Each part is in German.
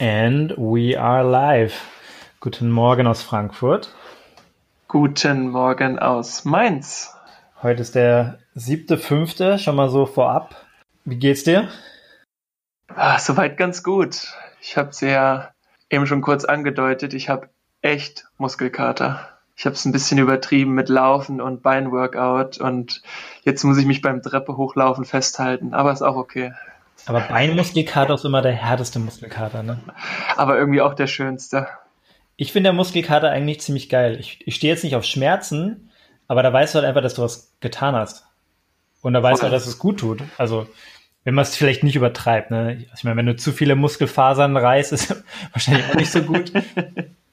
And we are live. Guten Morgen aus Frankfurt. Guten Morgen aus Mainz. Heute ist der siebte, fünfte, schon mal so vorab. Wie geht's dir? Ah, soweit ganz gut. Ich habe es ja eben schon kurz angedeutet. Ich habe echt Muskelkater. Ich habe es ein bisschen übertrieben mit Laufen und Beinworkout und jetzt muss ich mich beim Treppe hochlaufen festhalten, aber ist auch okay. Aber Beinmuskelkater ist immer der härteste Muskelkater, ne? Aber irgendwie auch der schönste. Ich finde der Muskelkater eigentlich ziemlich geil. Ich, ich stehe jetzt nicht auf Schmerzen, aber da weißt du halt einfach, dass du was getan hast. Und da weißt du halt, dass es gut tut. Also, wenn man es vielleicht nicht übertreibt, ne? Ich meine, wenn du zu viele Muskelfasern reißt, ist wahrscheinlich auch nicht so gut.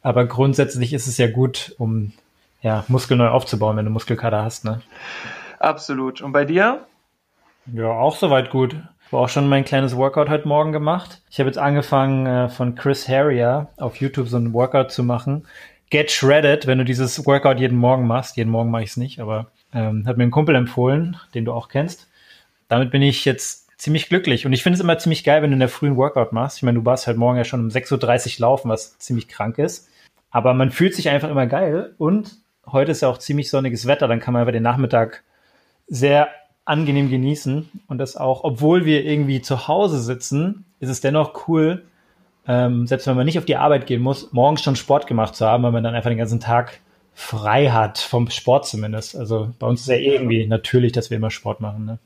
aber grundsätzlich ist es ja gut, um ja, Muskel neu aufzubauen, wenn du Muskelkater hast, ne? Absolut. Und bei dir? Ja, auch soweit gut. Habe auch schon mein kleines Workout heute Morgen gemacht. Ich habe jetzt angefangen, äh, von Chris Harrier auf YouTube so ein Workout zu machen. Get Shredded, wenn du dieses Workout jeden Morgen machst. Jeden Morgen mache ich es nicht, aber ähm, hat mir ein Kumpel empfohlen, den du auch kennst. Damit bin ich jetzt ziemlich glücklich. Und ich finde es immer ziemlich geil, wenn du in der frühen Workout machst. Ich meine, du warst halt morgen ja schon um 6.30 Uhr laufen, was ziemlich krank ist. Aber man fühlt sich einfach immer geil. Und heute ist ja auch ziemlich sonniges Wetter. Dann kann man einfach den Nachmittag sehr angenehm genießen und das auch, obwohl wir irgendwie zu Hause sitzen, ist es dennoch cool, ähm, selbst wenn man nicht auf die Arbeit gehen muss, morgens schon Sport gemacht zu haben, weil man dann einfach den ganzen Tag frei hat, vom Sport zumindest. Also bei uns ist ja irgendwie natürlich, dass wir immer Sport machen. Ne?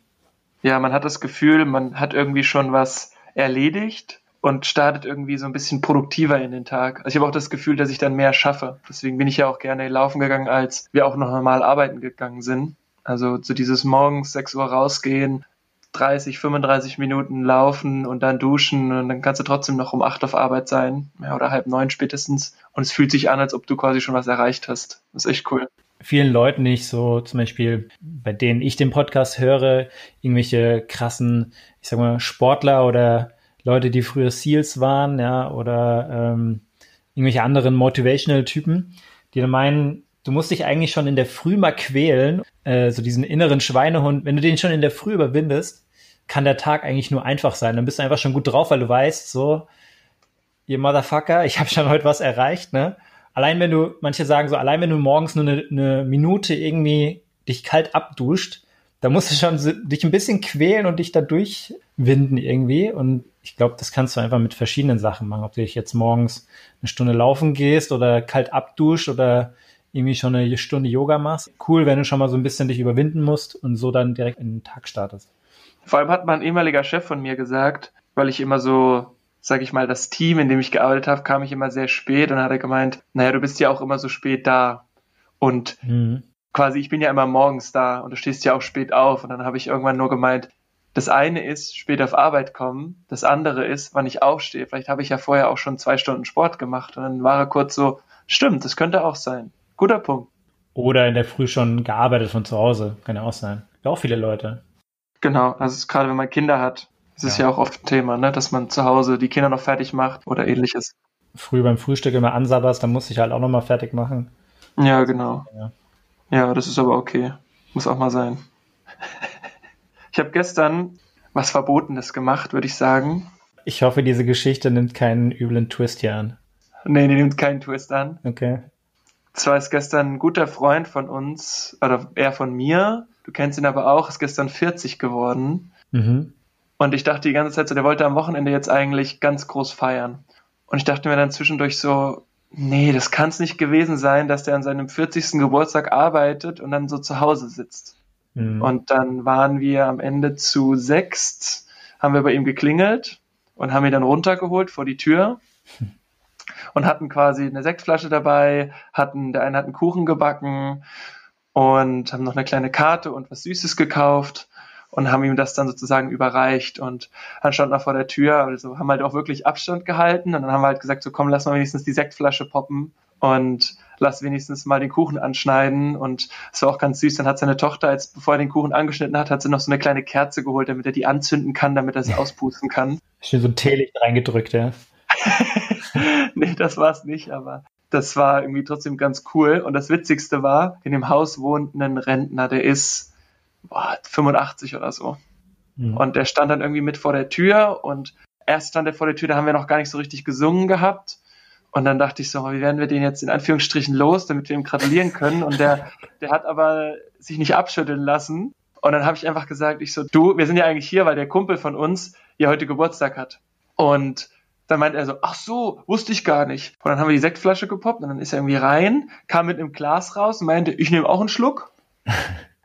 Ja, man hat das Gefühl, man hat irgendwie schon was erledigt und startet irgendwie so ein bisschen produktiver in den Tag. Also ich habe auch das Gefühl, dass ich dann mehr schaffe. Deswegen bin ich ja auch gerne laufen gegangen, als wir auch noch normal arbeiten gegangen sind. Also so dieses morgens 6 Uhr rausgehen, 30, 35 Minuten laufen und dann duschen und dann kannst du trotzdem noch um 8 auf Arbeit sein, ja, oder halb neun spätestens. Und es fühlt sich an, als ob du quasi schon was erreicht hast. Das ist echt cool. Vielen Leuten, ich so zum Beispiel, bei denen ich den Podcast höre, irgendwelche krassen, ich sag mal, Sportler oder Leute, die früher SEALs waren, ja, oder ähm, irgendwelche anderen Motivational-Typen, die dann meinen, du musst dich eigentlich schon in der Früh mal quälen, äh, so diesen inneren Schweinehund, wenn du den schon in der Früh überwindest, kann der Tag eigentlich nur einfach sein. Dann bist du einfach schon gut drauf, weil du weißt, so, ihr Motherfucker, ich habe schon heute was erreicht, ne? Allein wenn du, manche sagen so, allein wenn du morgens nur eine, eine Minute irgendwie dich kalt abduscht, da musst du schon dich ein bisschen quälen und dich da durchwinden irgendwie. Und ich glaube, das kannst du einfach mit verschiedenen Sachen machen. Ob du dich jetzt morgens eine Stunde laufen gehst oder kalt abduscht oder irgendwie schon eine Stunde Yoga machst. Cool, wenn du schon mal so ein bisschen dich überwinden musst und so dann direkt in den Tag startest. Vor allem hat mein ehemaliger Chef von mir gesagt, weil ich immer so, sag ich mal, das Team, in dem ich gearbeitet habe, kam ich immer sehr spät und hat er gemeint, naja, du bist ja auch immer so spät da. Und mhm. quasi, ich bin ja immer morgens da und du stehst ja auch spät auf. Und dann habe ich irgendwann nur gemeint, das eine ist spät auf Arbeit kommen, das andere ist, wann ich aufstehe. Vielleicht habe ich ja vorher auch schon zwei Stunden Sport gemacht. Und dann war er kurz so, stimmt, das könnte auch sein. Guter Punkt. Oder in der Früh schon gearbeitet von zu Hause. Kann ja auch sein. Ja, auch viele Leute. Genau, also gerade wenn man Kinder hat, ist es ja. ja auch oft ein Thema, ne? dass man zu Hause die Kinder noch fertig macht oder ähnliches. Früh beim Frühstück immer ansabberst, dann muss ich halt auch nochmal fertig machen. Ja, genau. Ja. ja, das ist aber okay. Muss auch mal sein. ich habe gestern was Verbotenes gemacht, würde ich sagen. Ich hoffe, diese Geschichte nimmt keinen üblen Twist hier an. Nee, die nimmt keinen Twist an. Okay. Zwar ist gestern ein guter Freund von uns, oder er von mir, du kennst ihn aber auch, ist gestern 40 geworden. Mhm. Und ich dachte die ganze Zeit so, der wollte am Wochenende jetzt eigentlich ganz groß feiern. Und ich dachte mir dann zwischendurch so, nee, das kann es nicht gewesen sein, dass der an seinem 40. Geburtstag arbeitet und dann so zu Hause sitzt. Mhm. Und dann waren wir am Ende zu sechst, haben wir bei ihm geklingelt und haben ihn dann runtergeholt vor die Tür. und hatten quasi eine Sektflasche dabei, hatten, der eine hat einen Kuchen gebacken und haben noch eine kleine Karte und was Süßes gekauft und haben ihm das dann sozusagen überreicht und dann stand er vor der Tür, also haben halt auch wirklich Abstand gehalten und dann haben wir halt gesagt, so komm, lass mal wenigstens die Sektflasche poppen und lass wenigstens mal den Kuchen anschneiden und es war auch ganz süß, dann hat seine Tochter, als bevor er den Kuchen angeschnitten hat, hat sie noch so eine kleine Kerze geholt, damit er die anzünden kann, damit er sie auspusten kann. Schön so ein Teelicht reingedrückt, ja. nee, das war es nicht, aber das war irgendwie trotzdem ganz cool. Und das Witzigste war, in dem Haus wohnt ein Rentner, der ist boah, 85 oder so. Mhm. Und der stand dann irgendwie mit vor der Tür und erst stand er vor der Tür, da haben wir noch gar nicht so richtig gesungen gehabt. Und dann dachte ich so, wie werden wir den jetzt in Anführungsstrichen los, damit wir ihm gratulieren können? Und der, der hat aber sich nicht abschütteln lassen. Und dann habe ich einfach gesagt, ich so, du, wir sind ja eigentlich hier, weil der Kumpel von uns ja heute Geburtstag hat. Und dann meint er so, ach so, wusste ich gar nicht. Und dann haben wir die Sektflasche gepoppt und dann ist er irgendwie rein, kam mit einem Glas raus und meinte, ich nehme auch einen Schluck.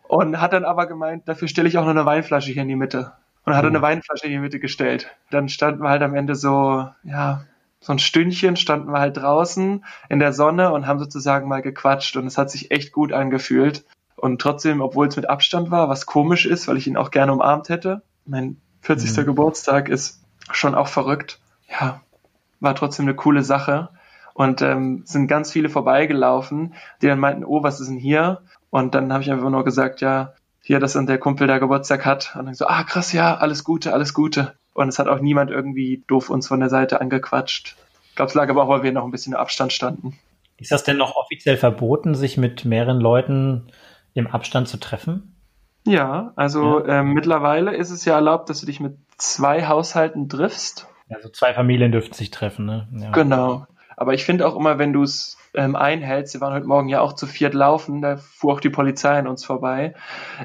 und hat dann aber gemeint, dafür stelle ich auch noch eine Weinflasche hier in die Mitte. Und hat er eine oh. Weinflasche in die Mitte gestellt. Dann standen wir halt am Ende so, ja, so ein Stündchen standen wir halt draußen in der Sonne und haben sozusagen mal gequatscht und es hat sich echt gut angefühlt. Und trotzdem, obwohl es mit Abstand war, was komisch ist, weil ich ihn auch gerne umarmt hätte. Mein 40. Mhm. Geburtstag ist schon auch verrückt. Ja, war trotzdem eine coole Sache. Und ähm, sind ganz viele vorbeigelaufen, die dann meinten, oh, was ist denn hier? Und dann habe ich einfach nur gesagt, ja, hier, dass dann der Kumpel der Geburtstag hat. Und dann so, ah, krass, ja, alles Gute, alles Gute. Und es hat auch niemand irgendwie doof uns von der Seite angequatscht. Ich glaube, es lag aber auch, weil wir noch ein bisschen im Abstand standen. Ist das denn noch offiziell verboten, sich mit mehreren Leuten im Abstand zu treffen? Ja, also ja. Ähm, mittlerweile ist es ja erlaubt, dass du dich mit zwei Haushalten triffst. Also zwei Familien dürften sich treffen, ne? Ja. Genau. Aber ich finde auch immer, wenn du es ähm, einhältst, wir waren heute Morgen ja auch zu viert laufen, da fuhr auch die Polizei an uns vorbei.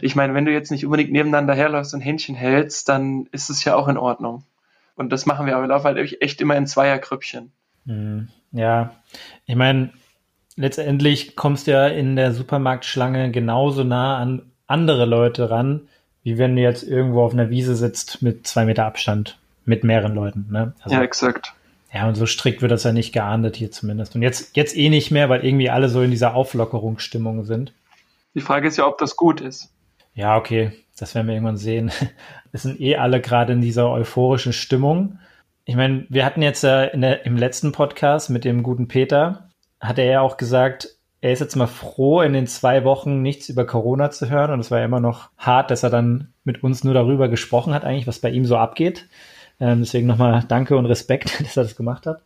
Ich meine, wenn du jetzt nicht unbedingt nebeneinander herläufst und Händchen hältst, dann ist es ja auch in Ordnung. Und das machen wir, aber wir laufen halt echt immer in Zweiergrüppchen. Mhm. Ja, ich meine, letztendlich kommst du ja in der Supermarktschlange genauso nah an andere Leute ran, wie wenn du jetzt irgendwo auf einer Wiese sitzt mit zwei Meter Abstand mit mehreren Leuten. Ne? Also, ja, exakt. Ja, und so strikt wird das ja nicht geahndet hier zumindest. Und jetzt, jetzt eh nicht mehr, weil irgendwie alle so in dieser Auflockerungsstimmung sind. Die Frage ist ja, ob das gut ist. Ja, okay, das werden wir irgendwann sehen. Es sind eh alle gerade in dieser euphorischen Stimmung. Ich meine, wir hatten jetzt äh, in der, im letzten Podcast mit dem guten Peter, hat er ja auch gesagt, er ist jetzt mal froh, in den zwei Wochen nichts über Corona zu hören. Und es war ja immer noch hart, dass er dann mit uns nur darüber gesprochen hat, eigentlich, was bei ihm so abgeht. Ähm, deswegen nochmal Danke und Respekt, dass er das gemacht hat.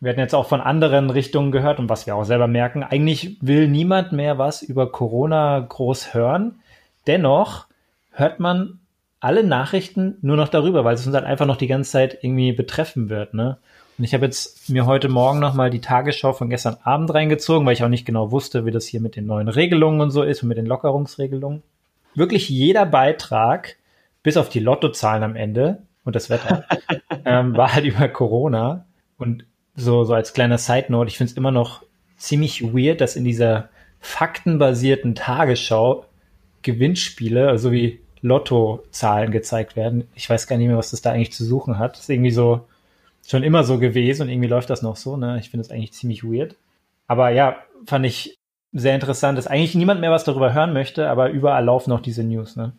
Wir hatten jetzt auch von anderen Richtungen gehört und was wir auch selber merken, eigentlich will niemand mehr was über Corona groß hören. Dennoch hört man alle Nachrichten nur noch darüber, weil es uns halt einfach noch die ganze Zeit irgendwie betreffen wird. Ne? Und ich habe jetzt mir heute Morgen nochmal die Tagesschau von gestern Abend reingezogen, weil ich auch nicht genau wusste, wie das hier mit den neuen Regelungen und so ist und mit den Lockerungsregelungen. Wirklich jeder Beitrag, bis auf die Lottozahlen am Ende, und das Wetter, ähm, war halt über Corona. Und so, so als kleiner Side Note, ich finde es immer noch ziemlich weird, dass in dieser faktenbasierten Tagesschau Gewinnspiele, also wie Lottozahlen gezeigt werden. Ich weiß gar nicht mehr, was das da eigentlich zu suchen hat. Das ist irgendwie so schon immer so gewesen und irgendwie läuft das noch so. Ne? Ich finde es eigentlich ziemlich weird. Aber ja, fand ich sehr interessant, dass eigentlich niemand mehr was darüber hören möchte, aber überall laufen noch diese News. Ne?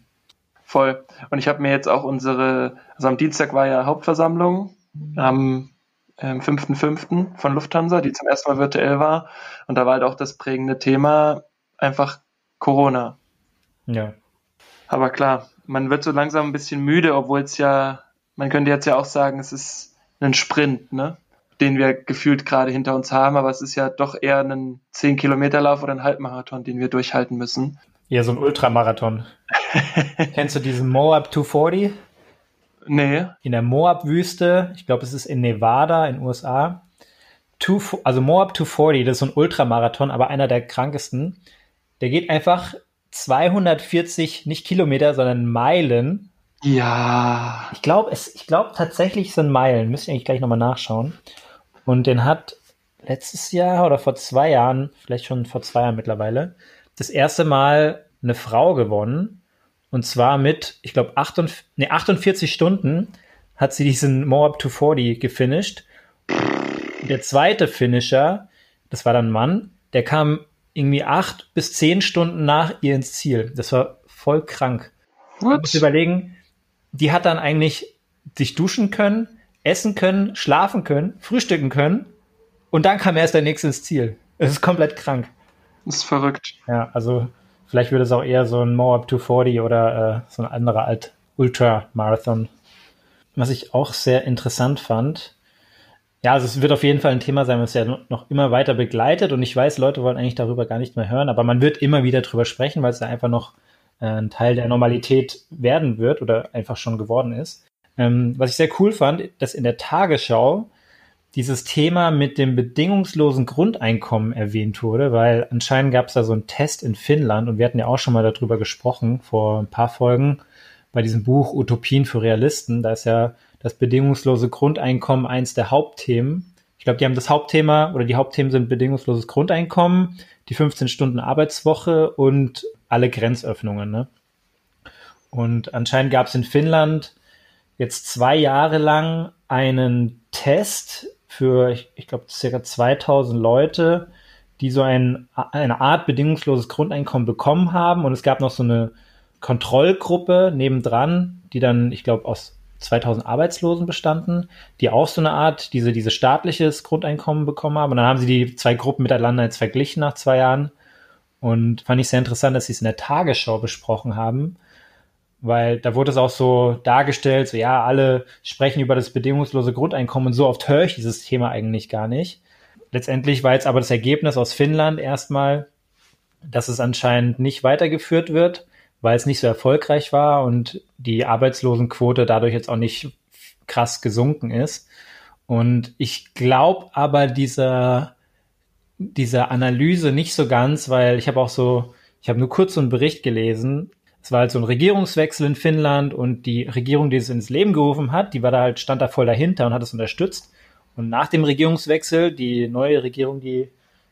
Voll. Und ich habe mir jetzt auch unsere, also am Dienstag war ja Hauptversammlung, am ähm, 5.5. von Lufthansa, die zum ersten Mal virtuell war. Und da war halt auch das prägende Thema einfach Corona. Ja. Aber klar, man wird so langsam ein bisschen müde, obwohl es ja, man könnte jetzt ja auch sagen, es ist ein Sprint, ne? Den wir gefühlt gerade hinter uns haben, aber es ist ja doch eher ein 10-Kilometer-Lauf oder ein Halbmarathon, den wir durchhalten müssen. Ja, so ein Ultramarathon. Kennst du diesen Moab 240? Nee. In der Moab-Wüste, ich glaube, es ist in Nevada, in den USA. Two, also Moab 240, das ist so ein Ultramarathon, aber einer der krankesten. Der geht einfach 240, nicht Kilometer, sondern Meilen. Ja. Ich glaube, es, ich glaube tatsächlich sind Meilen. Müsste ich eigentlich gleich nochmal nachschauen. Und den hat letztes Jahr oder vor zwei Jahren, vielleicht schon vor zwei Jahren mittlerweile, das erste Mal eine Frau gewonnen. Und zwar mit, ich glaube, 48, nee, 48 Stunden hat sie diesen Moab 240 gefinisht. Der zweite Finisher, das war dann ein Mann, der kam irgendwie acht bis zehn Stunden nach ihr ins Ziel. Das war voll krank. Du musst überlegen, die hat dann eigentlich sich duschen können, essen können, schlafen können, frühstücken können und dann kam erst der nächste ins Ziel. Es ist komplett krank. Das ist verrückt. Ja, also vielleicht würde es auch eher so ein Moab 240 oder äh, so ein anderer Alt Ultra-Marathon. Was ich auch sehr interessant fand, ja, also es wird auf jeden Fall ein Thema sein, was ja noch immer weiter begleitet und ich weiß, Leute wollen eigentlich darüber gar nicht mehr hören, aber man wird immer wieder drüber sprechen, weil es ja einfach noch äh, ein Teil der Normalität werden wird oder einfach schon geworden ist. Ähm, was ich sehr cool fand, dass in der Tagesschau dieses Thema mit dem bedingungslosen Grundeinkommen erwähnt wurde, weil anscheinend gab es da so einen Test in Finnland und wir hatten ja auch schon mal darüber gesprochen vor ein paar Folgen bei diesem Buch Utopien für Realisten. Da ist ja das bedingungslose Grundeinkommen eins der Hauptthemen. Ich glaube, die haben das Hauptthema oder die Hauptthemen sind bedingungsloses Grundeinkommen, die 15 Stunden Arbeitswoche und alle Grenzöffnungen. Ne? Und anscheinend gab es in Finnland jetzt zwei Jahre lang einen Test für, ich, ich glaube, circa 2000 Leute, die so ein, eine Art bedingungsloses Grundeinkommen bekommen haben. Und es gab noch so eine Kontrollgruppe nebendran, die dann, ich glaube, aus 2000 Arbeitslosen bestanden, die auch so eine Art, diese, diese staatliches Grundeinkommen bekommen haben. Und dann haben sie die zwei Gruppen miteinander jetzt verglichen nach zwei Jahren. Und fand ich sehr interessant, dass sie es in der Tagesschau besprochen haben, weil da wurde es auch so dargestellt, so ja, alle sprechen über das bedingungslose Grundeinkommen und so oft höre ich dieses Thema eigentlich gar nicht. Letztendlich war jetzt aber das Ergebnis aus Finnland erstmal, dass es anscheinend nicht weitergeführt wird, weil es nicht so erfolgreich war und die Arbeitslosenquote dadurch jetzt auch nicht krass gesunken ist. Und ich glaube aber dieser, dieser Analyse nicht so ganz, weil ich habe auch so, ich habe nur kurz so einen Bericht gelesen, es war halt so ein Regierungswechsel in Finnland und die Regierung, die es ins Leben gerufen hat, die war da halt, stand da voll dahinter und hat es unterstützt. Und nach dem Regierungswechsel, die neue Regierung, die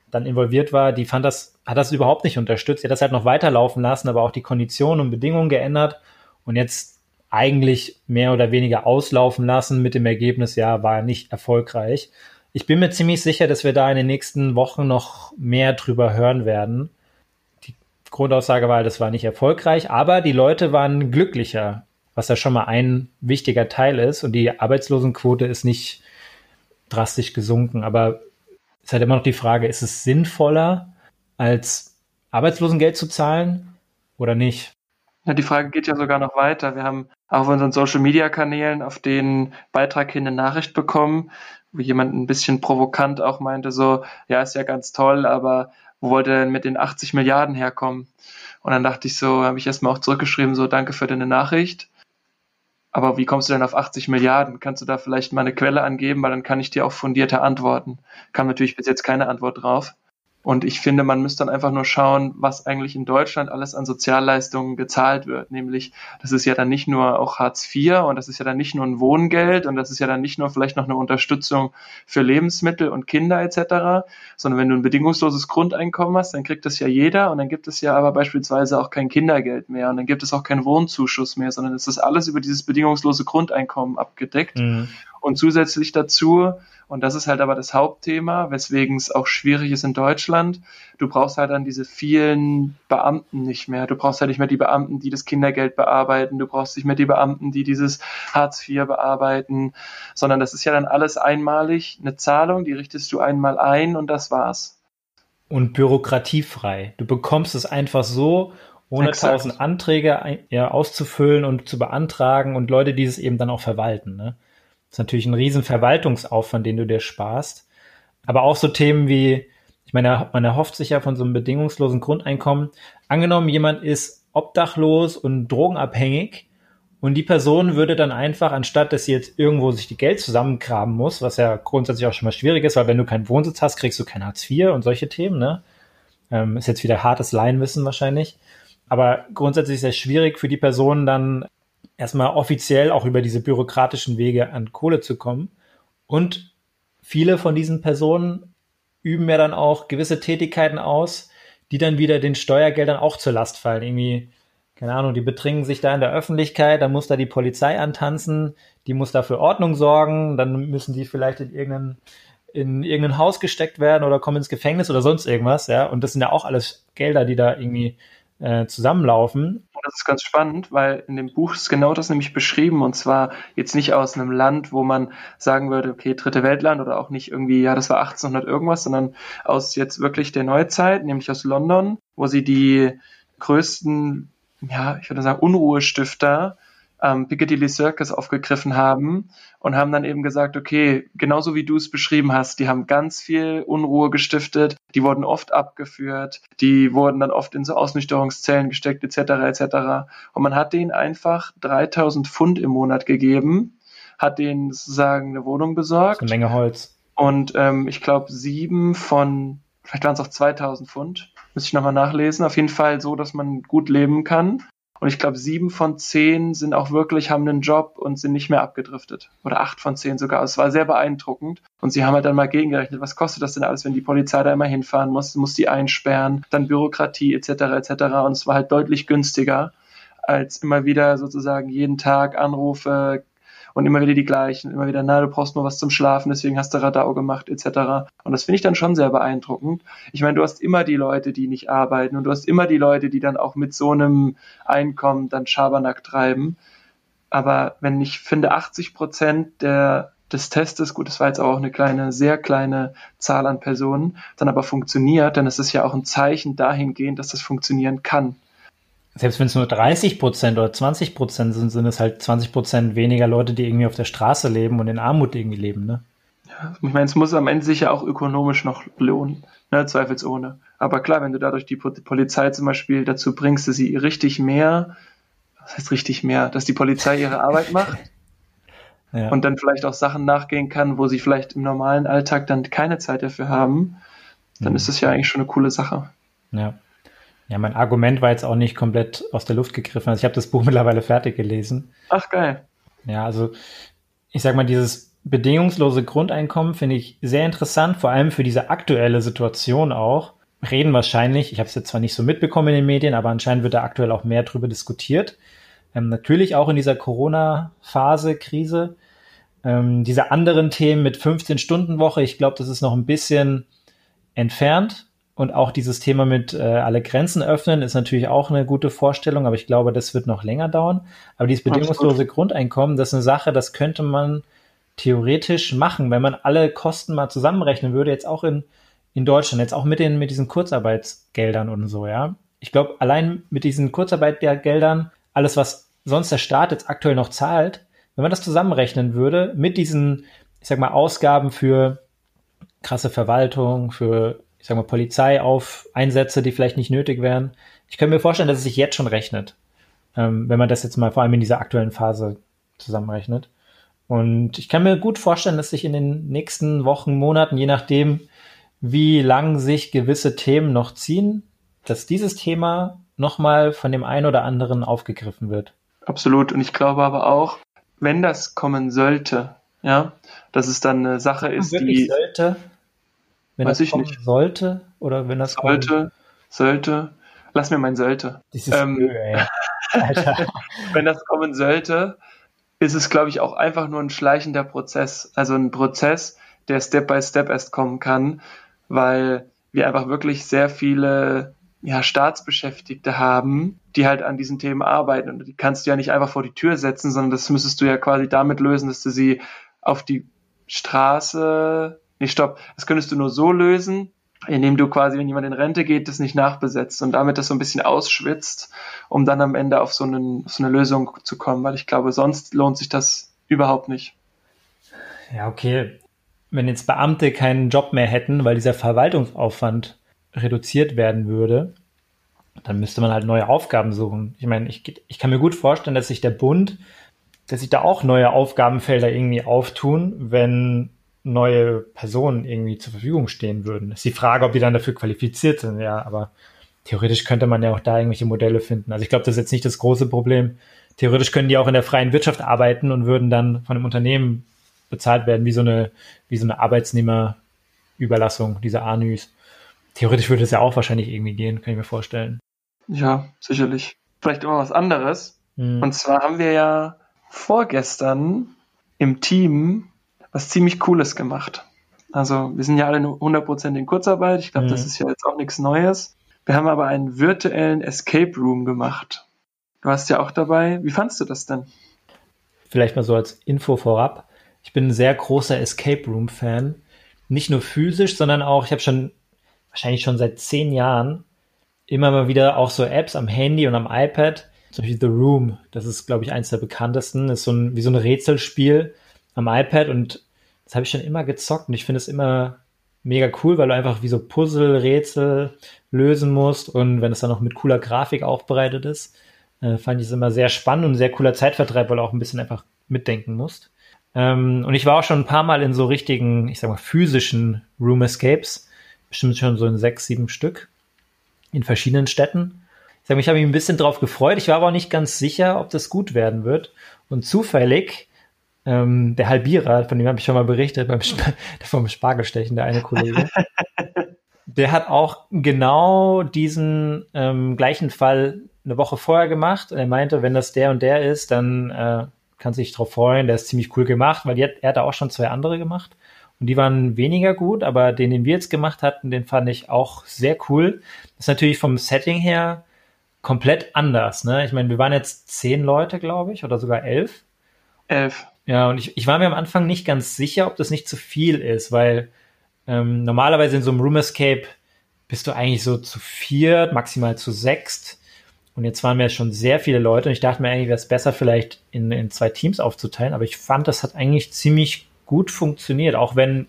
dann involviert war, die fand das, hat das überhaupt nicht unterstützt. Die hat das halt noch weiterlaufen lassen, aber auch die Konditionen und Bedingungen geändert und jetzt eigentlich mehr oder weniger auslaufen lassen mit dem Ergebnis, ja, war nicht erfolgreich. Ich bin mir ziemlich sicher, dass wir da in den nächsten Wochen noch mehr drüber hören werden. Grundaussage war, das war nicht erfolgreich, aber die Leute waren glücklicher, was ja schon mal ein wichtiger Teil ist. Und die Arbeitslosenquote ist nicht drastisch gesunken. Aber es ist halt immer noch die Frage, ist es sinnvoller, als Arbeitslosengeld zu zahlen oder nicht? Ja, die Frage geht ja sogar noch weiter. Wir haben auch auf unseren Social Media Kanälen auf den Beitrag hin eine Nachricht bekommen, wo jemand ein bisschen provokant auch meinte, so, ja, ist ja ganz toll, aber wo wollte er denn mit den 80 Milliarden herkommen? Und dann dachte ich so, habe ich erstmal auch zurückgeschrieben, so danke für deine Nachricht. Aber wie kommst du denn auf 80 Milliarden? Kannst du da vielleicht mal eine Quelle angeben, weil dann kann ich dir auch fundierter antworten. Kam natürlich bis jetzt keine Antwort drauf. Und ich finde, man müsste dann einfach nur schauen, was eigentlich in Deutschland alles an Sozialleistungen gezahlt wird. Nämlich, das ist ja dann nicht nur auch Hartz IV und das ist ja dann nicht nur ein Wohngeld und das ist ja dann nicht nur vielleicht noch eine Unterstützung für Lebensmittel und Kinder etc., sondern wenn du ein bedingungsloses Grundeinkommen hast, dann kriegt das ja jeder und dann gibt es ja aber beispielsweise auch kein Kindergeld mehr und dann gibt es auch keinen Wohnzuschuss mehr, sondern es ist alles über dieses bedingungslose Grundeinkommen abgedeckt. Mhm. Und zusätzlich dazu und das ist halt aber das Hauptthema, weswegen es auch schwierig ist in Deutschland. Du brauchst halt dann diese vielen Beamten nicht mehr. Du brauchst halt nicht mehr die Beamten, die das Kindergeld bearbeiten. Du brauchst nicht mehr die Beamten, die dieses Hartz IV bearbeiten, sondern das ist ja dann alles einmalig eine Zahlung, die richtest du einmal ein und das war's. Und bürokratiefrei. Du bekommst es einfach so ohne tausend Anträge ja, auszufüllen und zu beantragen und Leute, die es eben dann auch verwalten. Ne? Das ist natürlich ein riesen Verwaltungsaufwand, den du dir sparst. Aber auch so Themen wie, ich meine, man erhofft sich ja von so einem bedingungslosen Grundeinkommen. Angenommen, jemand ist obdachlos und drogenabhängig und die Person würde dann einfach, anstatt dass sie jetzt irgendwo sich die Geld zusammengraben muss, was ja grundsätzlich auch schon mal schwierig ist, weil wenn du keinen Wohnsitz hast, kriegst du kein Hartz IV und solche Themen, ne? Ähm, ist jetzt wieder hartes Laienwissen wahrscheinlich. Aber grundsätzlich ist es schwierig für die Person dann erstmal offiziell auch über diese bürokratischen Wege an Kohle zu kommen. Und viele von diesen Personen üben ja dann auch gewisse Tätigkeiten aus, die dann wieder den Steuergeldern auch zur Last fallen. Irgendwie, keine Ahnung, die betrinken sich da in der Öffentlichkeit, dann muss da die Polizei antanzen, die muss da für Ordnung sorgen, dann müssen die vielleicht in irgendein, in irgendein Haus gesteckt werden oder kommen ins Gefängnis oder sonst irgendwas, ja. Und das sind ja auch alles Gelder, die da irgendwie äh, zusammenlaufen. Das ist ganz spannend, weil in dem Buch ist genau das nämlich beschrieben und zwar jetzt nicht aus einem Land, wo man sagen würde, okay, dritte Weltland oder auch nicht irgendwie, ja, das war 1800 irgendwas, sondern aus jetzt wirklich der Neuzeit, nämlich aus London, wo sie die größten, ja, ich würde sagen, Unruhestifter ähm, Piccadilly Circus aufgegriffen haben und haben dann eben gesagt, okay, genauso wie du es beschrieben hast, die haben ganz viel Unruhe gestiftet, die wurden oft abgeführt, die wurden dann oft in so Ausnüchterungszellen gesteckt, etc., etc. Und man hat denen einfach 3000 Pfund im Monat gegeben hat denen sozusagen eine Wohnung besorgt. Eine Menge Holz. Und ähm, ich glaube, sieben von, vielleicht waren es auch 2000 Pfund, müsste ich nochmal nachlesen. Auf jeden Fall so, dass man gut leben kann. Und ich glaube, sieben von zehn sind auch wirklich, haben einen Job und sind nicht mehr abgedriftet. Oder acht von zehn sogar. Es war sehr beeindruckend. Und sie haben halt dann mal gegengerechnet, was kostet das denn alles, wenn die Polizei da immer hinfahren muss, muss die einsperren, dann Bürokratie etc. etc. Und es war halt deutlich günstiger, als immer wieder sozusagen jeden Tag Anrufe, und immer wieder die gleichen, immer wieder, na, du brauchst nur was zum Schlafen, deswegen hast du Radau gemacht, etc. Und das finde ich dann schon sehr beeindruckend. Ich meine, du hast immer die Leute, die nicht arbeiten und du hast immer die Leute, die dann auch mit so einem Einkommen dann Schabernack treiben. Aber wenn ich finde, 80 Prozent der des Testes, gut, das war jetzt auch eine kleine, sehr kleine Zahl an Personen, dann aber funktioniert, dann ist es ja auch ein Zeichen dahingehend, dass das funktionieren kann selbst wenn es nur 30 Prozent oder 20 Prozent sind, sind es halt 20 Prozent weniger Leute, die irgendwie auf der Straße leben und in Armut irgendwie leben, ne? Ja, ich meine, es muss am Ende sich ja auch ökonomisch noch lohnen, ne, zweifelsohne. Aber klar, wenn du dadurch die Polizei zum Beispiel dazu bringst, dass sie richtig mehr, was heißt richtig mehr, dass die Polizei ihre Arbeit macht ja. und dann vielleicht auch Sachen nachgehen kann, wo sie vielleicht im normalen Alltag dann keine Zeit dafür haben, dann mhm. ist das ja eigentlich schon eine coole Sache. Ja. Ja, mein Argument war jetzt auch nicht komplett aus der Luft gegriffen. Also ich habe das Buch mittlerweile fertig gelesen. Ach geil. Ja, also ich sag mal, dieses bedingungslose Grundeinkommen finde ich sehr interessant, vor allem für diese aktuelle Situation auch. Reden wahrscheinlich, ich habe es jetzt zwar nicht so mitbekommen in den Medien, aber anscheinend wird da aktuell auch mehr drüber diskutiert. Ähm, natürlich auch in dieser Corona-Phase, Krise. Ähm, diese anderen Themen mit 15-Stunden-Woche, ich glaube, das ist noch ein bisschen entfernt. Und auch dieses Thema mit äh, alle Grenzen öffnen ist natürlich auch eine gute Vorstellung, aber ich glaube, das wird noch länger dauern. Aber dieses bedingungslose. Grundeinkommen, das ist eine Sache, das könnte man theoretisch machen, wenn man alle Kosten mal zusammenrechnen würde, jetzt auch in, in Deutschland, jetzt auch mit den, mit diesen Kurzarbeitsgeldern und so, ja. Ich glaube, allein mit diesen Kurzarbeitsgeldern, alles, was sonst der Staat jetzt aktuell noch zahlt, wenn man das zusammenrechnen würde, mit diesen, ich sag mal, Ausgaben für krasse Verwaltung, für ich sag mal, Polizei auf Einsätze, die vielleicht nicht nötig wären. Ich könnte mir vorstellen, dass es sich jetzt schon rechnet, ähm, wenn man das jetzt mal vor allem in dieser aktuellen Phase zusammenrechnet. Und ich kann mir gut vorstellen, dass sich in den nächsten Wochen, Monaten, je nachdem, wie lang sich gewisse Themen noch ziehen, dass dieses Thema nochmal von dem einen oder anderen aufgegriffen wird. Absolut. Und ich glaube aber auch, wenn das kommen sollte, ja, dass es dann eine Sache ist, die. Sollte, wenn Weiß das kommen nicht. sollte oder wenn das sollte, kommen... sollte, lass mir mein sollte. Dieses ähm, Öl, ey. Alter. wenn das kommen sollte, ist es, glaube ich, auch einfach nur ein schleichender Prozess. Also ein Prozess, der Step by Step erst kommen kann, weil wir einfach wirklich sehr viele ja, Staatsbeschäftigte haben, die halt an diesen Themen arbeiten. Und die kannst du ja nicht einfach vor die Tür setzen, sondern das müsstest du ja quasi damit lösen, dass du sie auf die Straße Nee, stopp. Das könntest du nur so lösen, indem du quasi, wenn jemand in Rente geht, das nicht nachbesetzt und damit das so ein bisschen ausschwitzt, um dann am Ende auf so, einen, auf so eine Lösung zu kommen, weil ich glaube, sonst lohnt sich das überhaupt nicht. Ja, okay. Wenn jetzt Beamte keinen Job mehr hätten, weil dieser Verwaltungsaufwand reduziert werden würde, dann müsste man halt neue Aufgaben suchen. Ich meine, ich, ich kann mir gut vorstellen, dass sich der Bund, dass sich da auch neue Aufgabenfelder irgendwie auftun, wenn neue Personen irgendwie zur Verfügung stehen würden. Ist die Frage, ob die dann dafür qualifiziert sind, ja, aber theoretisch könnte man ja auch da irgendwelche Modelle finden. Also ich glaube, das ist jetzt nicht das große Problem. Theoretisch können die auch in der freien Wirtschaft arbeiten und würden dann von einem Unternehmen bezahlt werden, wie so eine, wie so eine Arbeitsnehmerüberlassung, diese ANÜs. Theoretisch würde es ja auch wahrscheinlich irgendwie gehen, kann ich mir vorstellen. Ja, sicherlich. Vielleicht immer was anderes. Hm. Und zwar haben wir ja vorgestern im Team was ziemlich Cooles gemacht. Also wir sind ja alle 100% in Kurzarbeit. Ich glaube, mhm. das ist ja jetzt auch nichts Neues. Wir haben aber einen virtuellen Escape Room gemacht. Du warst ja auch dabei. Wie fandst du das denn? Vielleicht mal so als Info vorab. Ich bin ein sehr großer Escape Room Fan. Nicht nur physisch, sondern auch, ich habe schon wahrscheinlich schon seit zehn Jahren immer mal wieder auch so Apps am Handy und am iPad. Zum Beispiel The Room. Das ist, glaube ich, eins der bekanntesten. Das ist so ein, wie so ein Rätselspiel am iPad und das habe ich schon immer gezockt und ich finde es immer mega cool, weil du einfach wie so Puzzle-Rätsel lösen musst und wenn es dann noch mit cooler Grafik aufbereitet ist, äh, fand ich es immer sehr spannend und sehr cooler Zeitvertreib, weil du auch ein bisschen einfach mitdenken musst. Ähm, und ich war auch schon ein paar Mal in so richtigen, ich sag mal, physischen Room Escapes. Bestimmt schon so in sechs, sieben Stück. In verschiedenen Städten. Ich sag mal, ich habe mich ein bisschen drauf gefreut. Ich war aber auch nicht ganz sicher, ob das gut werden wird. Und zufällig, ähm, der Halbierer, von dem habe ich schon mal berichtet, beim Sp vom Spargelstechen, der eine Kollege. der hat auch genau diesen ähm, gleichen Fall eine Woche vorher gemacht. Und er meinte, wenn das der und der ist, dann äh, kann sich drauf freuen. Der ist ziemlich cool gemacht, weil er hat auch schon zwei andere gemacht. Und die waren weniger gut, aber den, den wir jetzt gemacht hatten, den fand ich auch sehr cool. Das ist natürlich vom Setting her komplett anders. Ne? Ich meine, wir waren jetzt zehn Leute, glaube ich, oder sogar elf. Elf. Ja, und ich, ich war mir am Anfang nicht ganz sicher, ob das nicht zu viel ist, weil ähm, normalerweise in so einem Room Escape bist du eigentlich so zu viert, maximal zu sechst. Und jetzt waren wir schon sehr viele Leute und ich dachte mir eigentlich, wäre es besser, vielleicht in, in zwei Teams aufzuteilen. Aber ich fand, das hat eigentlich ziemlich gut funktioniert, auch wenn,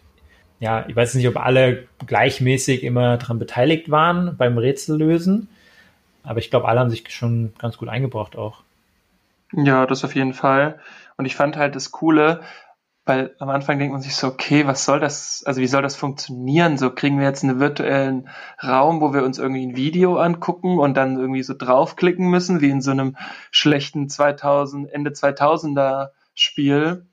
ja, ich weiß nicht, ob alle gleichmäßig immer daran beteiligt waren beim Rätsellösen. Aber ich glaube, alle haben sich schon ganz gut eingebracht auch. Ja, das auf jeden Fall. Und ich fand halt das Coole, weil am Anfang denkt man sich so, okay, was soll das, also wie soll das funktionieren? So kriegen wir jetzt einen virtuellen Raum, wo wir uns irgendwie ein Video angucken und dann irgendwie so draufklicken müssen, wie in so einem schlechten 2000, Ende 2000er Spiel.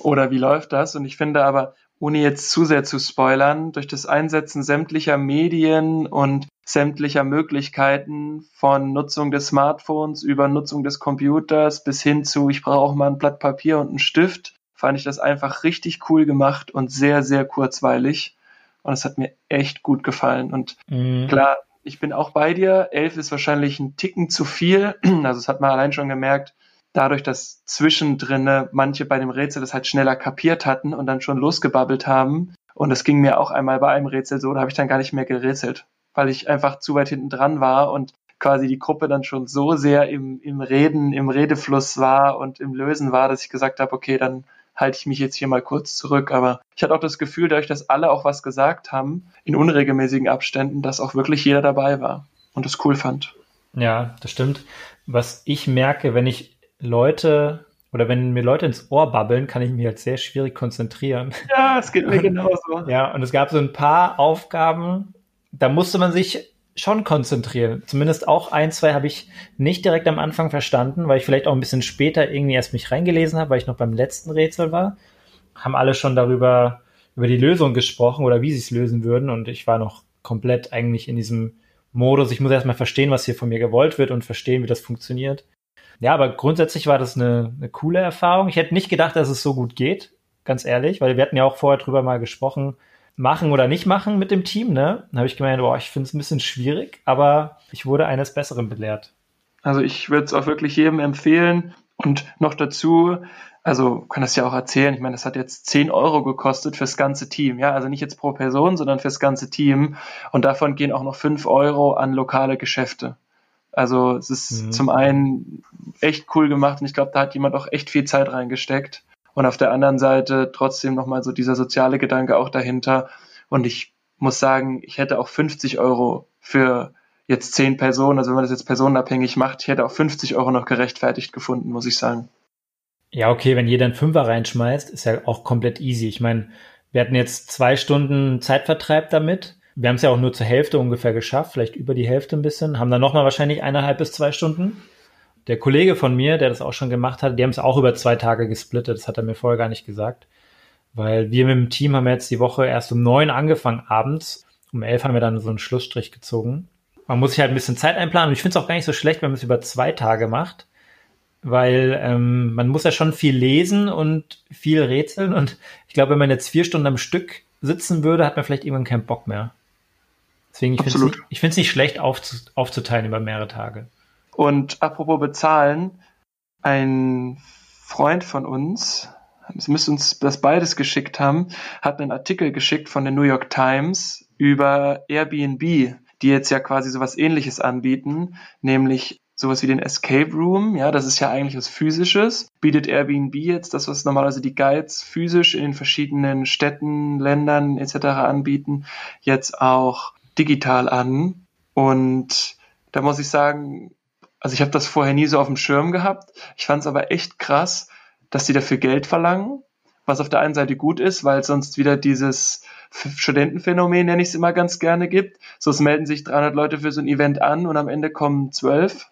Oder wie läuft das? Und ich finde aber, ohne jetzt zu sehr zu spoilern, durch das Einsetzen sämtlicher Medien und sämtlicher Möglichkeiten von Nutzung des Smartphones über Nutzung des Computers bis hin zu, ich brauche mal ein Blatt Papier und einen Stift, fand ich das einfach richtig cool gemacht und sehr, sehr kurzweilig. Und es hat mir echt gut gefallen. Und mhm. klar, ich bin auch bei dir. Elf ist wahrscheinlich ein Ticken zu viel. Also das hat man allein schon gemerkt, dadurch, dass zwischendrin manche bei dem Rätsel das halt schneller kapiert hatten und dann schon losgebabbelt haben. Und das ging mir auch einmal bei einem Rätsel so, da habe ich dann gar nicht mehr gerätselt, weil ich einfach zu weit hinten dran war und quasi die Gruppe dann schon so sehr im, im Reden, im Redefluss war und im Lösen war, dass ich gesagt habe, okay, dann halte ich mich jetzt hier mal kurz zurück. Aber ich hatte auch das Gefühl, dadurch, dass alle auch was gesagt haben, in unregelmäßigen Abständen, dass auch wirklich jeder dabei war und das cool fand. Ja, das stimmt. Was ich merke, wenn ich Leute oder wenn mir Leute ins Ohr babbeln, kann ich mich halt sehr schwierig konzentrieren. Ja, es geht mir genauso. Ja, und es gab so ein paar Aufgaben, da musste man sich schon konzentrieren. Zumindest auch ein, zwei habe ich nicht direkt am Anfang verstanden, weil ich vielleicht auch ein bisschen später irgendwie erst mich reingelesen habe, weil ich noch beim letzten Rätsel war. Haben alle schon darüber, über die Lösung gesprochen oder wie sie es lösen würden und ich war noch komplett eigentlich in diesem Modus. Ich muss erstmal verstehen, was hier von mir gewollt wird und verstehen, wie das funktioniert. Ja, aber grundsätzlich war das eine, eine coole Erfahrung. Ich hätte nicht gedacht, dass es so gut geht, ganz ehrlich, weil wir hatten ja auch vorher drüber mal gesprochen, machen oder nicht machen mit dem Team, ne? Dann habe ich gemeint, boah, ich finde es ein bisschen schwierig, aber ich wurde eines Besseren belehrt. Also ich würde es auch wirklich jedem empfehlen und noch dazu, also kann das ja auch erzählen, ich meine, das hat jetzt 10 Euro gekostet fürs ganze Team, ja, also nicht jetzt pro Person, sondern fürs ganze Team und davon gehen auch noch 5 Euro an lokale Geschäfte. Also es ist mhm. zum einen echt cool gemacht und ich glaube, da hat jemand auch echt viel Zeit reingesteckt. Und auf der anderen Seite trotzdem nochmal so dieser soziale Gedanke auch dahinter. Und ich muss sagen, ich hätte auch 50 Euro für jetzt zehn Personen, also wenn man das jetzt personenabhängig macht, ich hätte auch 50 Euro noch gerechtfertigt gefunden, muss ich sagen. Ja, okay, wenn jeder einen Fünfer reinschmeißt, ist ja auch komplett easy. Ich meine, wir hatten jetzt zwei Stunden Zeitvertreib damit. Wir haben es ja auch nur zur Hälfte ungefähr geschafft, vielleicht über die Hälfte ein bisschen, haben dann nochmal wahrscheinlich eineinhalb bis zwei Stunden der Kollege von mir, der das auch schon gemacht hat, die haben es auch über zwei Tage gesplittet. Das hat er mir vorher gar nicht gesagt. Weil wir mit dem Team haben jetzt die Woche erst um neun angefangen abends. Um elf haben wir dann so einen Schlussstrich gezogen. Man muss sich halt ein bisschen Zeit einplanen. Und ich finde es auch gar nicht so schlecht, wenn man es über zwei Tage macht. Weil ähm, man muss ja schon viel lesen und viel rätseln. Und ich glaube, wenn man jetzt vier Stunden am Stück sitzen würde, hat man vielleicht irgendwann keinen Bock mehr. Deswegen, ich finde es nicht, nicht schlecht aufzuteilen über mehrere Tage. Und apropos bezahlen, ein Freund von uns, es müsste uns das beides geschickt haben, hat einen Artikel geschickt von der New York Times über Airbnb, die jetzt ja quasi sowas ähnliches anbieten, nämlich sowas wie den Escape Room, ja, das ist ja eigentlich was Physisches, bietet Airbnb jetzt das, was normalerweise die Guides physisch in den verschiedenen Städten, Ländern etc. anbieten, jetzt auch digital an. Und da muss ich sagen, also ich habe das vorher nie so auf dem Schirm gehabt. Ich fand es aber echt krass, dass die dafür Geld verlangen was auf der einen Seite gut ist, weil sonst wieder dieses Studentenphänomen, nenne ich es immer ganz gerne, gibt. So, es melden sich 300 Leute für so ein Event an und am Ende kommen zwölf,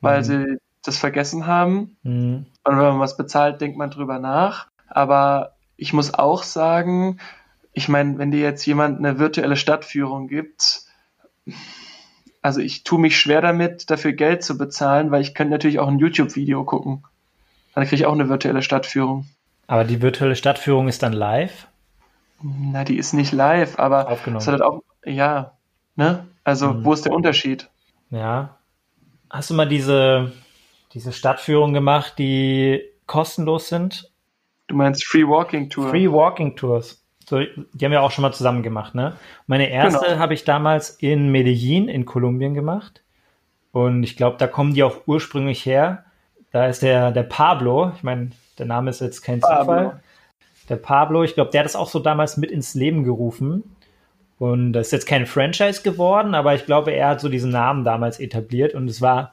weil mhm. sie das vergessen haben. Mhm. Und wenn man was bezahlt, denkt man drüber nach. Aber ich muss auch sagen, ich meine, wenn dir jetzt jemand eine virtuelle Stadtführung gibt, also ich tue mich schwer damit, dafür Geld zu bezahlen, weil ich könnte natürlich auch ein YouTube-Video gucken. Dann kriege ich auch eine virtuelle Stadtführung. Aber die virtuelle Stadtführung ist dann live? Na, die ist nicht live, aber Aufgenommen. es hat halt auch, ja, ne? Also, mhm. wo ist der Unterschied? Ja. Hast du mal diese, diese Stadtführung gemacht, die kostenlos sind? Du meinst Free Walking Tour? Free Walking Tours. So, die haben wir auch schon mal zusammen gemacht, ne? Meine erste genau. habe ich damals in Medellin in Kolumbien gemacht. Und ich glaube, da kommen die auch ursprünglich her. Da ist der, der Pablo, ich meine, der Name ist jetzt kein Pablo. Zufall. Der Pablo, ich glaube, der hat das auch so damals mit ins Leben gerufen. Und das ist jetzt kein Franchise geworden, aber ich glaube, er hat so diesen Namen damals etabliert. Und es war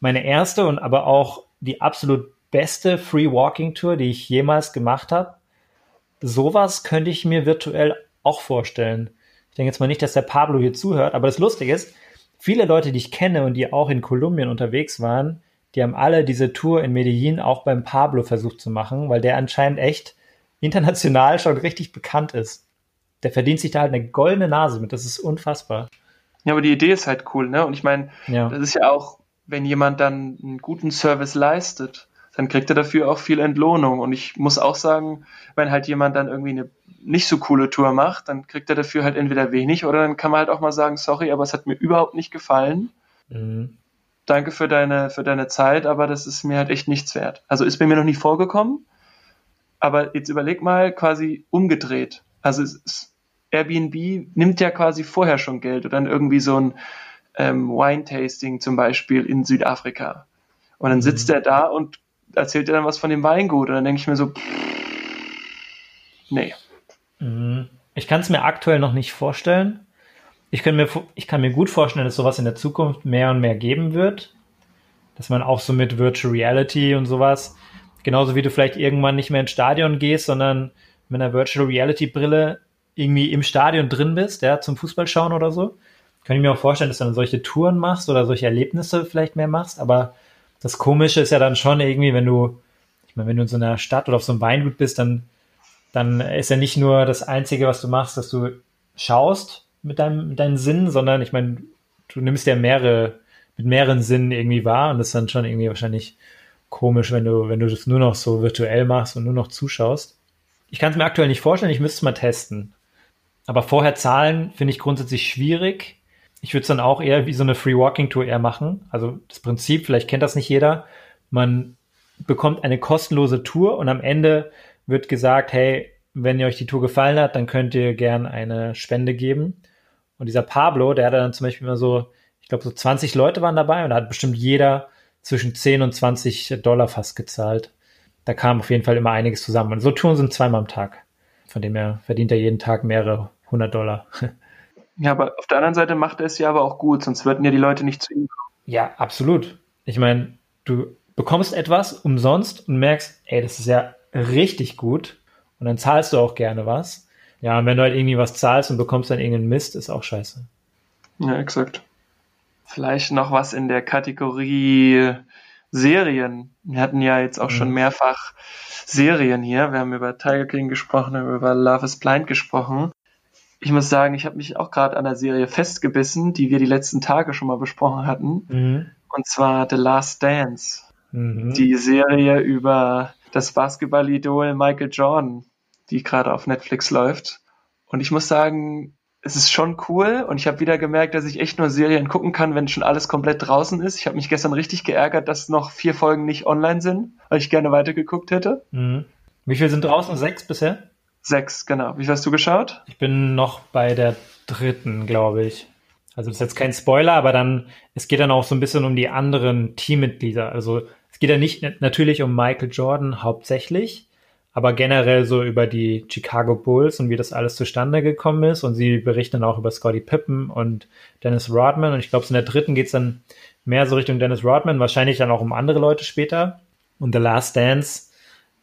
meine erste und aber auch die absolut beste Free Walking Tour, die ich jemals gemacht habe. Sowas könnte ich mir virtuell auch vorstellen. Ich denke jetzt mal nicht, dass der Pablo hier zuhört, aber das Lustige ist, viele Leute, die ich kenne und die auch in Kolumbien unterwegs waren, die haben alle diese Tour in Medellin auch beim Pablo versucht zu machen, weil der anscheinend echt international schon richtig bekannt ist. Der verdient sich da halt eine goldene Nase mit. Das ist unfassbar. Ja, aber die Idee ist halt cool, ne? Und ich meine, ja. das ist ja auch, wenn jemand dann einen guten Service leistet, dann kriegt er dafür auch viel Entlohnung. Und ich muss auch sagen, wenn halt jemand dann irgendwie eine nicht so coole Tour macht, dann kriegt er dafür halt entweder wenig oder dann kann man halt auch mal sagen, sorry, aber es hat mir überhaupt nicht gefallen. Mhm danke für deine, für deine Zeit, aber das ist mir halt echt nichts wert. Also ist bei mir noch nie vorgekommen, aber jetzt überleg mal quasi umgedreht. Also ist, Airbnb nimmt ja quasi vorher schon Geld oder dann irgendwie so ein ähm, Wine-Tasting zum Beispiel in Südafrika. Und dann sitzt mhm. er da und erzählt er dann was von dem Weingut und dann denke ich mir so, pff, nee. Mhm. Ich kann es mir aktuell noch nicht vorstellen, ich kann, mir, ich kann mir gut vorstellen, dass sowas in der Zukunft mehr und mehr geben wird. Dass man auch so mit Virtual Reality und sowas, genauso wie du vielleicht irgendwann nicht mehr ins Stadion gehst, sondern mit einer Virtual Reality Brille irgendwie im Stadion drin bist, ja, zum Fußball schauen oder so. Kann ich mir auch vorstellen, dass du dann solche Touren machst oder solche Erlebnisse vielleicht mehr machst. Aber das Komische ist ja dann schon irgendwie, wenn du, ich meine, wenn du in so einer Stadt oder auf so einem Weingut bist, dann, dann ist ja nicht nur das Einzige, was du machst, dass du schaust, mit deinem, mit deinen Sinnen, sondern ich meine, du nimmst ja mehrere, mit mehreren Sinnen irgendwie wahr und das ist dann schon irgendwie wahrscheinlich komisch, wenn du, wenn du das nur noch so virtuell machst und nur noch zuschaust. Ich kann es mir aktuell nicht vorstellen, ich müsste es mal testen. Aber vorher zahlen finde ich grundsätzlich schwierig. Ich würde es dann auch eher wie so eine Free Walking Tour eher machen. Also das Prinzip, vielleicht kennt das nicht jeder. Man bekommt eine kostenlose Tour und am Ende wird gesagt, hey, wenn ihr euch die Tour gefallen hat, dann könnt ihr gern eine Spende geben. Und dieser Pablo, der hatte dann zum Beispiel immer so, ich glaube, so 20 Leute waren dabei und da hat bestimmt jeder zwischen 10 und 20 Dollar fast gezahlt. Da kam auf jeden Fall immer einiges zusammen. Und so Touren sind zweimal am Tag. Von dem her verdient er jeden Tag mehrere hundert Dollar. Ja, aber auf der anderen Seite macht er es ja aber auch gut, sonst würden ja die Leute nicht zu ihm kommen. Ja, absolut. Ich meine, du bekommst etwas umsonst und merkst, ey, das ist ja richtig gut. Und dann zahlst du auch gerne was. Ja, und wenn du halt irgendwie was zahlst und bekommst dann irgendeinen Mist, ist auch scheiße. Ja, exakt. Vielleicht noch was in der Kategorie Serien. Wir hatten ja jetzt auch mhm. schon mehrfach Serien hier. Wir haben über Tiger King gesprochen, über Love is Blind gesprochen. Ich muss sagen, ich habe mich auch gerade an der Serie festgebissen, die wir die letzten Tage schon mal besprochen hatten. Mhm. Und zwar The Last Dance. Mhm. Die Serie über das Basketball-Idol Michael Jordan die gerade auf Netflix läuft. Und ich muss sagen, es ist schon cool und ich habe wieder gemerkt, dass ich echt nur Serien gucken kann, wenn schon alles komplett draußen ist. Ich habe mich gestern richtig geärgert, dass noch vier Folgen nicht online sind, weil ich gerne weitergeguckt hätte. Mhm. Wie viel sind draußen? Sechs bisher? Sechs, genau. Wie hast du geschaut? Ich bin noch bei der dritten, glaube ich. Also das ist jetzt kein Spoiler, aber dann, es geht dann auch so ein bisschen um die anderen Teammitglieder. Also es geht ja nicht natürlich um Michael Jordan hauptsächlich, aber generell so über die Chicago Bulls und wie das alles zustande gekommen ist. Und sie berichten dann auch über Scotty Pippen und Dennis Rodman. Und ich glaube, in der dritten geht's dann mehr so Richtung Dennis Rodman, wahrscheinlich dann auch um andere Leute später. Und The Last Dance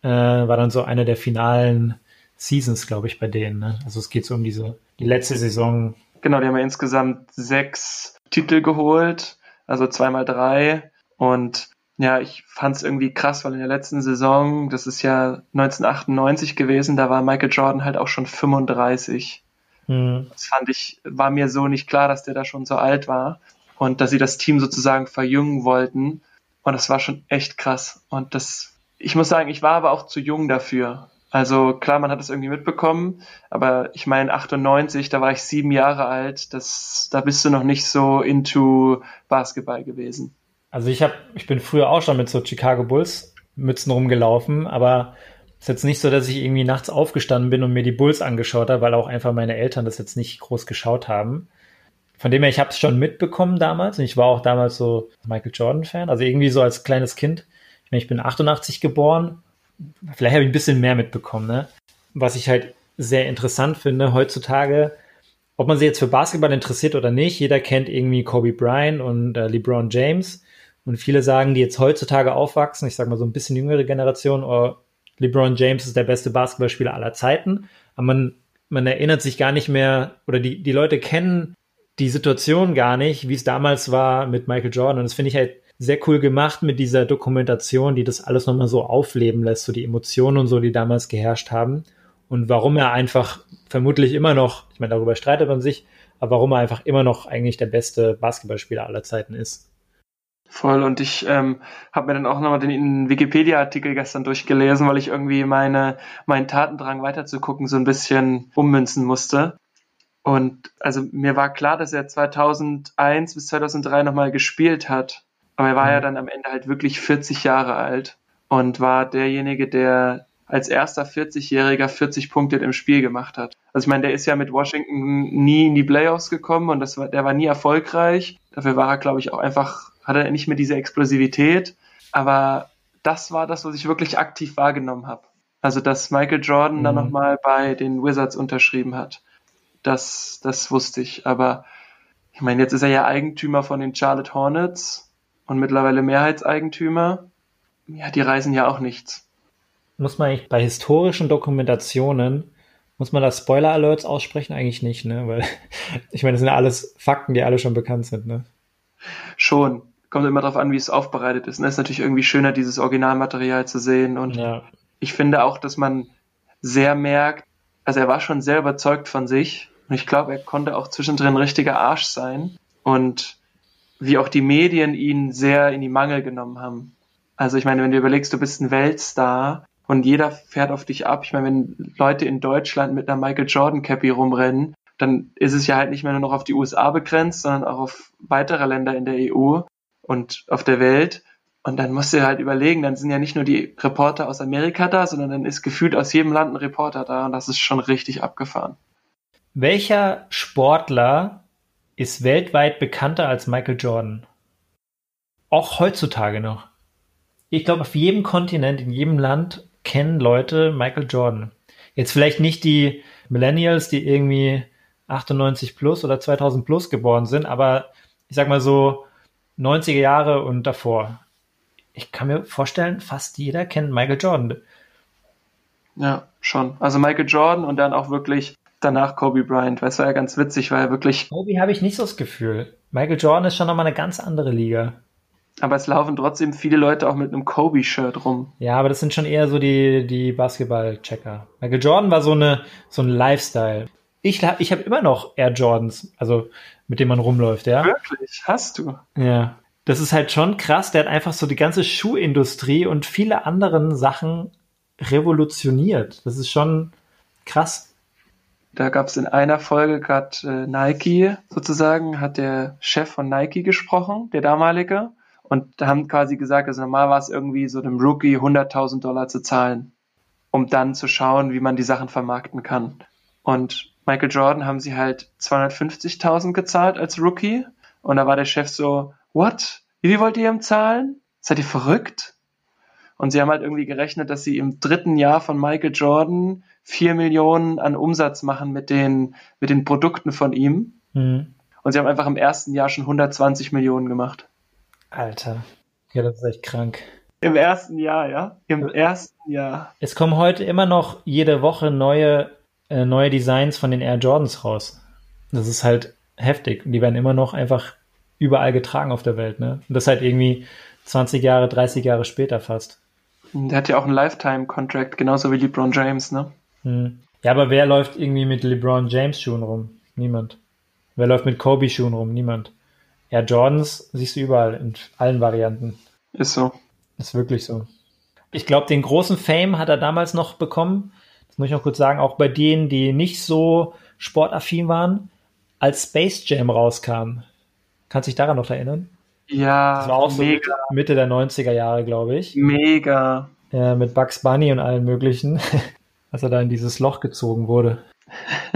äh, war dann so eine der finalen Seasons, glaube ich, bei denen. Ne? Also es geht so um diese die letzte Saison. Genau, die haben ja insgesamt sechs Titel geholt, also zweimal drei. Und ja, ich fand es irgendwie krass, weil in der letzten Saison, das ist ja 1998 gewesen, da war Michael Jordan halt auch schon 35. Mhm. Das fand ich, war mir so nicht klar, dass der da schon so alt war und dass sie das Team sozusagen verjüngen wollten. Und das war schon echt krass. Und das, ich muss sagen, ich war aber auch zu jung dafür. Also klar, man hat es irgendwie mitbekommen, aber ich meine 98, da war ich sieben Jahre alt, das, da bist du noch nicht so into Basketball gewesen. Also ich habe, ich bin früher auch schon mit so Chicago Bulls Mützen rumgelaufen, aber es ist jetzt nicht so, dass ich irgendwie nachts aufgestanden bin und mir die Bulls angeschaut habe, weil auch einfach meine Eltern das jetzt nicht groß geschaut haben. Von dem her, ich habe es schon mitbekommen damals und ich war auch damals so Michael Jordan Fan, also irgendwie so als kleines Kind. Ich meine, ich bin 88 geboren vielleicht habe ich ein bisschen mehr mitbekommen, ne? Was ich halt sehr interessant finde heutzutage, ob man sich jetzt für Basketball interessiert oder nicht, jeder kennt irgendwie Kobe Bryant und äh, LeBron James. Und viele sagen, die jetzt heutzutage aufwachsen, ich sage mal so ein bisschen jüngere Generation, oh, LeBron James ist der beste Basketballspieler aller Zeiten. Aber man, man erinnert sich gar nicht mehr, oder die, die Leute kennen die Situation gar nicht, wie es damals war mit Michael Jordan. Und das finde ich halt sehr cool gemacht mit dieser Dokumentation, die das alles nochmal so aufleben lässt, so die Emotionen und so, die damals geherrscht haben. Und warum er einfach vermutlich immer noch, ich meine, darüber streitet man sich, aber warum er einfach immer noch eigentlich der beste Basketballspieler aller Zeiten ist. Voll, und ich ähm, habe mir dann auch nochmal den Wikipedia-Artikel gestern durchgelesen, weil ich irgendwie meine, meinen Tatendrang weiterzugucken so ein bisschen ummünzen musste. Und also mir war klar, dass er 2001 bis 2003 nochmal gespielt hat. Aber er war mhm. ja dann am Ende halt wirklich 40 Jahre alt und war derjenige, der als erster 40-Jähriger 40 Punkte im Spiel gemacht hat. Also ich meine, der ist ja mit Washington nie in die Playoffs gekommen und das war, der war nie erfolgreich. Dafür war er, glaube ich, auch einfach, hat er nicht mehr diese Explosivität. Aber das war das, was ich wirklich aktiv wahrgenommen habe. Also, dass Michael Jordan mhm. dann nochmal bei den Wizards unterschrieben hat. Das, das wusste ich. Aber ich meine, jetzt ist er ja Eigentümer von den Charlotte Hornets und mittlerweile Mehrheitseigentümer, ja, die reisen ja auch nichts. Muss man eigentlich bei historischen Dokumentationen, muss man da Spoiler-Alerts aussprechen? Eigentlich nicht, ne? Weil, ich meine, das sind ja alles Fakten, die alle schon bekannt sind, ne? Schon. Kommt immer darauf an, wie es aufbereitet ist. Es ne? ist natürlich irgendwie schöner, dieses Originalmaterial zu sehen. Und ja. ich finde auch, dass man sehr merkt, also er war schon sehr überzeugt von sich. Und ich glaube, er konnte auch zwischendrin richtiger Arsch sein. Und wie auch die Medien ihn sehr in die Mangel genommen haben. Also ich meine, wenn du überlegst, du bist ein Weltstar und jeder fährt auf dich ab. Ich meine, wenn Leute in Deutschland mit einer Michael Jordan Cappy rumrennen, dann ist es ja halt nicht mehr nur noch auf die USA begrenzt, sondern auch auf weitere Länder in der EU und auf der Welt. Und dann musst du halt überlegen, dann sind ja nicht nur die Reporter aus Amerika da, sondern dann ist gefühlt aus jedem Land ein Reporter da und das ist schon richtig abgefahren. Welcher Sportler ist weltweit bekannter als Michael Jordan. Auch heutzutage noch. Ich glaube, auf jedem Kontinent, in jedem Land kennen Leute Michael Jordan. Jetzt vielleicht nicht die Millennials, die irgendwie 98 plus oder 2000 plus geboren sind, aber ich sag mal so 90er Jahre und davor. Ich kann mir vorstellen, fast jeder kennt Michael Jordan. Ja, schon. Also Michael Jordan und dann auch wirklich danach Kobe Bryant, weil es war ja ganz witzig, weil er wirklich. Kobe habe ich nicht so das Gefühl. Michael Jordan ist schon nochmal eine ganz andere Liga. Aber es laufen trotzdem viele Leute auch mit einem Kobe-Shirt rum. Ja, aber das sind schon eher so die, die Basketball-Checker. Michael Jordan war so eine, so ein Lifestyle. Ich, ich habe immer noch Air Jordans, also mit denen man rumläuft, ja. Wirklich? Hast du? Ja. Das ist halt schon krass. Der hat einfach so die ganze Schuhindustrie und viele anderen Sachen revolutioniert. Das ist schon krass. Da gab es in einer Folge gerade äh, Nike sozusagen, hat der Chef von Nike gesprochen, der damalige. Und haben quasi gesagt, also normal war es irgendwie so dem Rookie 100.000 Dollar zu zahlen, um dann zu schauen, wie man die Sachen vermarkten kann. Und Michael Jordan haben sie halt 250.000 gezahlt als Rookie. Und da war der Chef so, what? Wie wollt ihr ihm zahlen? Seid ihr verrückt? Und sie haben halt irgendwie gerechnet, dass sie im dritten Jahr von Michael Jordan vier Millionen an Umsatz machen mit den, mit den Produkten von ihm. Mhm. Und sie haben einfach im ersten Jahr schon 120 Millionen gemacht. Alter. Ja, das ist echt krank. Im ersten Jahr, ja? Im ersten Jahr. Es kommen heute immer noch jede Woche neue, äh, neue Designs von den Air Jordans raus. Das ist halt heftig. Und die werden immer noch einfach überall getragen auf der Welt, ne? Und das halt irgendwie 20 Jahre, 30 Jahre später fast. Der hat ja auch einen Lifetime-Contract, genauso wie LeBron James, ne? Hm. Ja, aber wer läuft irgendwie mit LeBron James Schuhen rum? Niemand. Wer läuft mit Kobe Schuhen rum? Niemand. Ja, Jordans siehst du überall, in allen Varianten. Ist so. Ist wirklich so. Ich glaube, den großen Fame hat er damals noch bekommen. Das muss ich noch kurz sagen, auch bei denen, die nicht so sportaffin waren, als Space Jam rauskam. Kannst du dich daran noch erinnern? Ja, das war auch mega. so Mitte der 90er Jahre, glaube ich. Mega. Ja, mit Bugs Bunny und allen möglichen, als er da in dieses Loch gezogen wurde.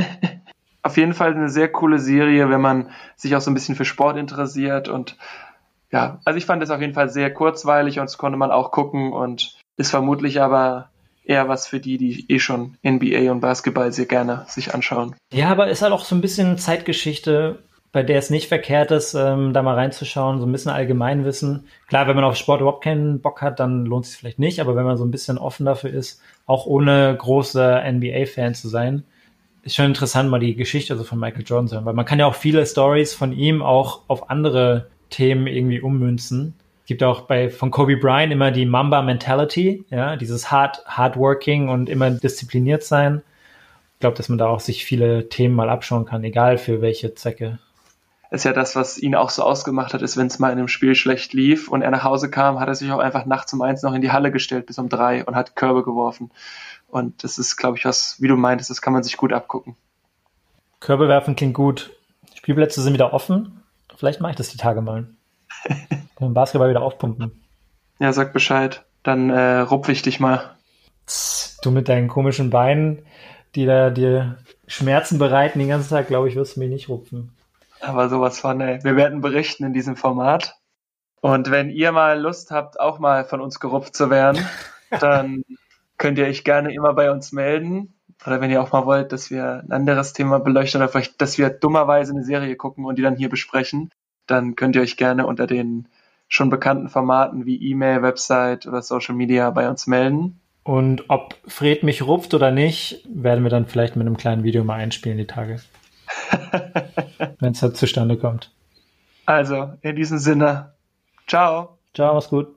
Auf jeden Fall eine sehr coole Serie, wenn man sich auch so ein bisschen für Sport interessiert und ja, also ich fand es auf jeden Fall sehr kurzweilig und das konnte man auch gucken und ist vermutlich aber eher was für die, die eh schon NBA und Basketball sehr gerne sich anschauen. Ja, aber ist halt auch so ein bisschen Zeitgeschichte, bei der es nicht verkehrt ist, ähm, da mal reinzuschauen, so ein bisschen Allgemeinwissen. Klar, wenn man auf Sport überhaupt keinen Bock hat, dann lohnt es sich vielleicht nicht, aber wenn man so ein bisschen offen dafür ist, auch ohne große NBA-Fan zu sein, ist schon interessant, mal die Geschichte also von Michael Jordan zu hören, weil man kann ja auch viele Stories von ihm auch auf andere Themen irgendwie ummünzen. Es gibt auch bei von Kobe Bryant immer die Mamba Mentality, ja, dieses hard hardworking und immer diszipliniert sein. Ich glaube, dass man da auch sich viele Themen mal abschauen kann, egal für welche Zwecke ist ja das, was ihn auch so ausgemacht hat, ist, wenn es mal in einem Spiel schlecht lief und er nach Hause kam, hat er sich auch einfach nachts um eins noch in die Halle gestellt bis um drei und hat Körbe geworfen. Und das ist, glaube ich, was, wie du meintest, das kann man sich gut abgucken. Körbe werfen klingt gut. Spielplätze sind wieder offen. Vielleicht mache ich das die Tage mal. Den Basketball wieder aufpumpen. Ja, sag Bescheid. Dann äh, rupf ich dich mal. Du mit deinen komischen Beinen, die da dir Schmerzen bereiten den ganzen Tag, glaube ich, wirst du mich nicht rupfen. Aber sowas von, ey. Wir werden berichten in diesem Format. Und wenn ihr mal Lust habt, auch mal von uns gerupft zu werden, dann könnt ihr euch gerne immer bei uns melden. Oder wenn ihr auch mal wollt, dass wir ein anderes Thema beleuchten oder vielleicht, dass wir dummerweise eine Serie gucken und die dann hier besprechen, dann könnt ihr euch gerne unter den schon bekannten Formaten wie E-Mail, Website oder Social Media bei uns melden. Und ob Fred mich rupft oder nicht, werden wir dann vielleicht mit einem kleinen Video mal einspielen die Tage. wenn es halt zustande kommt. Also, in diesem Sinne, ciao. Ciao, mach's gut.